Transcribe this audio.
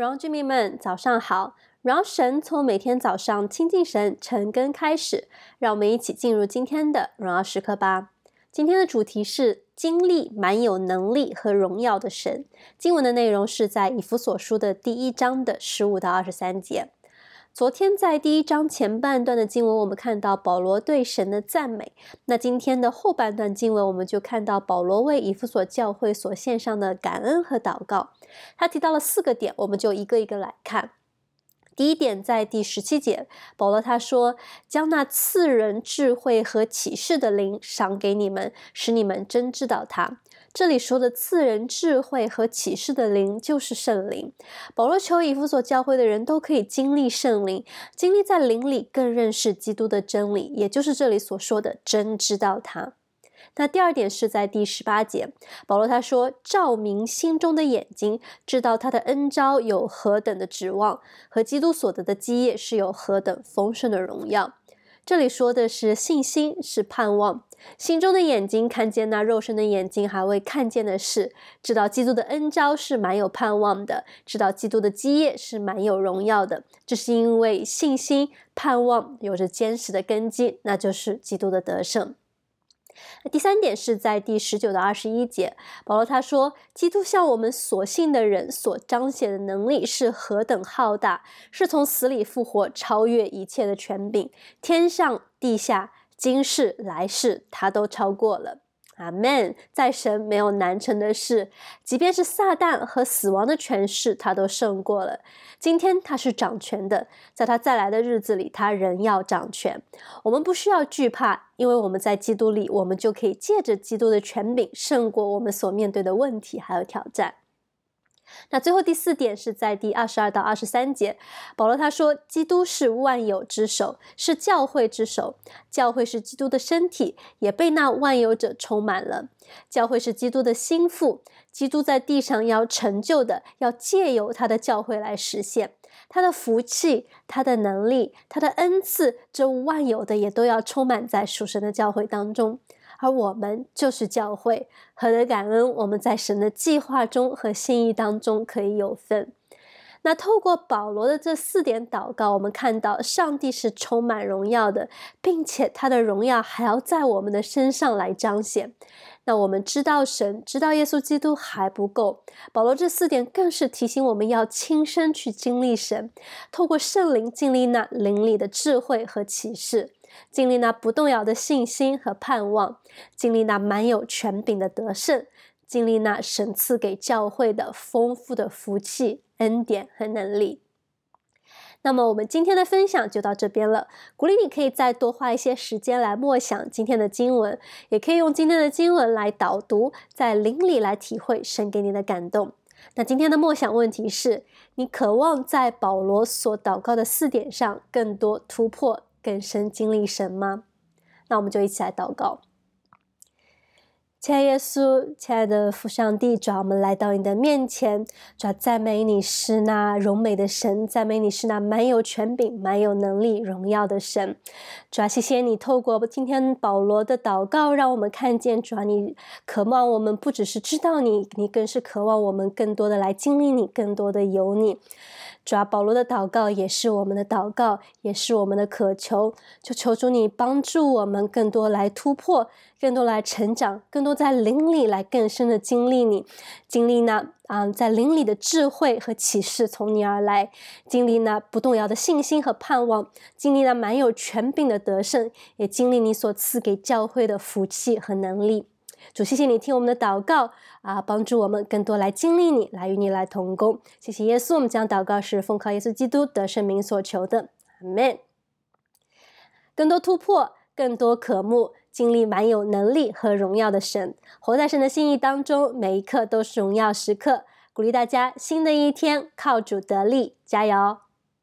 荣耀居民们，早上好！荣耀神从每天早上亲近神、晨更开始，让我们一起进入今天的荣耀时刻吧。今天的主题是经历满有能力和荣耀的神。经文的内容是在以弗所书的第一章的十五到二十三节。昨天在第一章前半段的经文，我们看到保罗对神的赞美。那今天的后半段经文，我们就看到保罗为以弗所教会所献上的感恩和祷告。他提到了四个点，我们就一个一个来看。第一点，在第十七节，保罗他说：“将那赐人智慧和启示的灵赏给你们，使你们真知道他。”这里说的赐人智慧和启示的灵，就是圣灵。保罗求以弗所教会的人都可以经历圣灵，经历在灵里更认识基督的真理，也就是这里所说的真知道他。那第二点是在第十八节，保罗他说：“照明心中的眼睛，知道他的恩招有何等的指望，和基督所得的基业是有何等丰盛的荣耀。”这里说的是信心，是盼望。心中的眼睛看见那肉身的眼睛还未看见的事，知道基督的恩招是满有盼望的，知道基督的基业是满有荣耀的。这是因为信心、盼望有着坚实的根基，那就是基督的得胜。第三点是在第十九到二十一节，保罗他说：“基督向我们所信的人所彰显的能力是何等浩大，是从死里复活，超越一切的权柄，天上地下，今世来世，他都超过了。”阿门，在神没有难成的事，即便是撒旦和死亡的权势，他都胜过了。今天他是掌权的，在他再来的日子里，他仍要掌权。我们不需要惧怕，因为我们在基督里，我们就可以借着基督的权柄，胜过我们所面对的问题还有挑战。那最后第四点是在第二十二到二十三节，保罗他说：“基督是万有之首，是教会之首。教会是基督的身体，也被那万有者充满了。教会是基督的心腹，基督在地上要成就的，要借由他的教会来实现。他的福气、他的能力、他的恩赐，这万有的也都要充满在属神的教会当中。”而我们就是教会，何等感恩！我们在神的计划中和心意当中可以有份。那透过保罗的这四点祷告，我们看到上帝是充满荣耀的，并且他的荣耀还要在我们的身上来彰显。那我们知道神，知道耶稣基督还不够，保罗这四点更是提醒我们要亲身去经历神，透过圣灵经历那灵里的智慧和启示。经历那不动摇的信心和盼望，经历那满有权柄的得胜，经历那神赐给教会的丰富的福气、恩典和能力。那么，我们今天的分享就到这边了。鼓励你可以再多花一些时间来默想今天的经文，也可以用今天的经文来导读，在灵里来体会神给你的感动。那今天的默想问题是：你渴望在保罗所祷告的四点上更多突破？更深经历神吗？那我们就一起来祷告。亲爱耶稣，亲爱的父上帝，主，我们来到你的面前，主，赞美你是那荣美的神，赞美你是那满有权柄、满有能力、荣耀的神。主啊，谢谢你透过今天保罗的祷告，让我们看见，主啊，你渴望我们不只是知道你，你更是渴望我们更多的来经历你，更多的有你。主啊，保罗的祷告也是我们的祷告，也是我们的渴求，就求主你帮助我们更多来突破，更多来成长，更多都在灵里来更深的经历你，经历呢啊、在灵里的智慧和启示从你而来，经历呢不动摇的信心和盼望，经历呢满有权柄的得胜，也经历你所赐给教会的福气和能力。主，谢谢你听我们的祷告啊，帮助我们更多来经历你，来与你来同工。谢谢耶稣，我们将祷告是奉靠耶稣基督得胜名所求的，阿门。更多突破，更多渴慕，经历蛮有能力和荣耀的神，活在神的心意当中，每一刻都是荣耀时刻。鼓励大家，新的一天靠主得力，加油！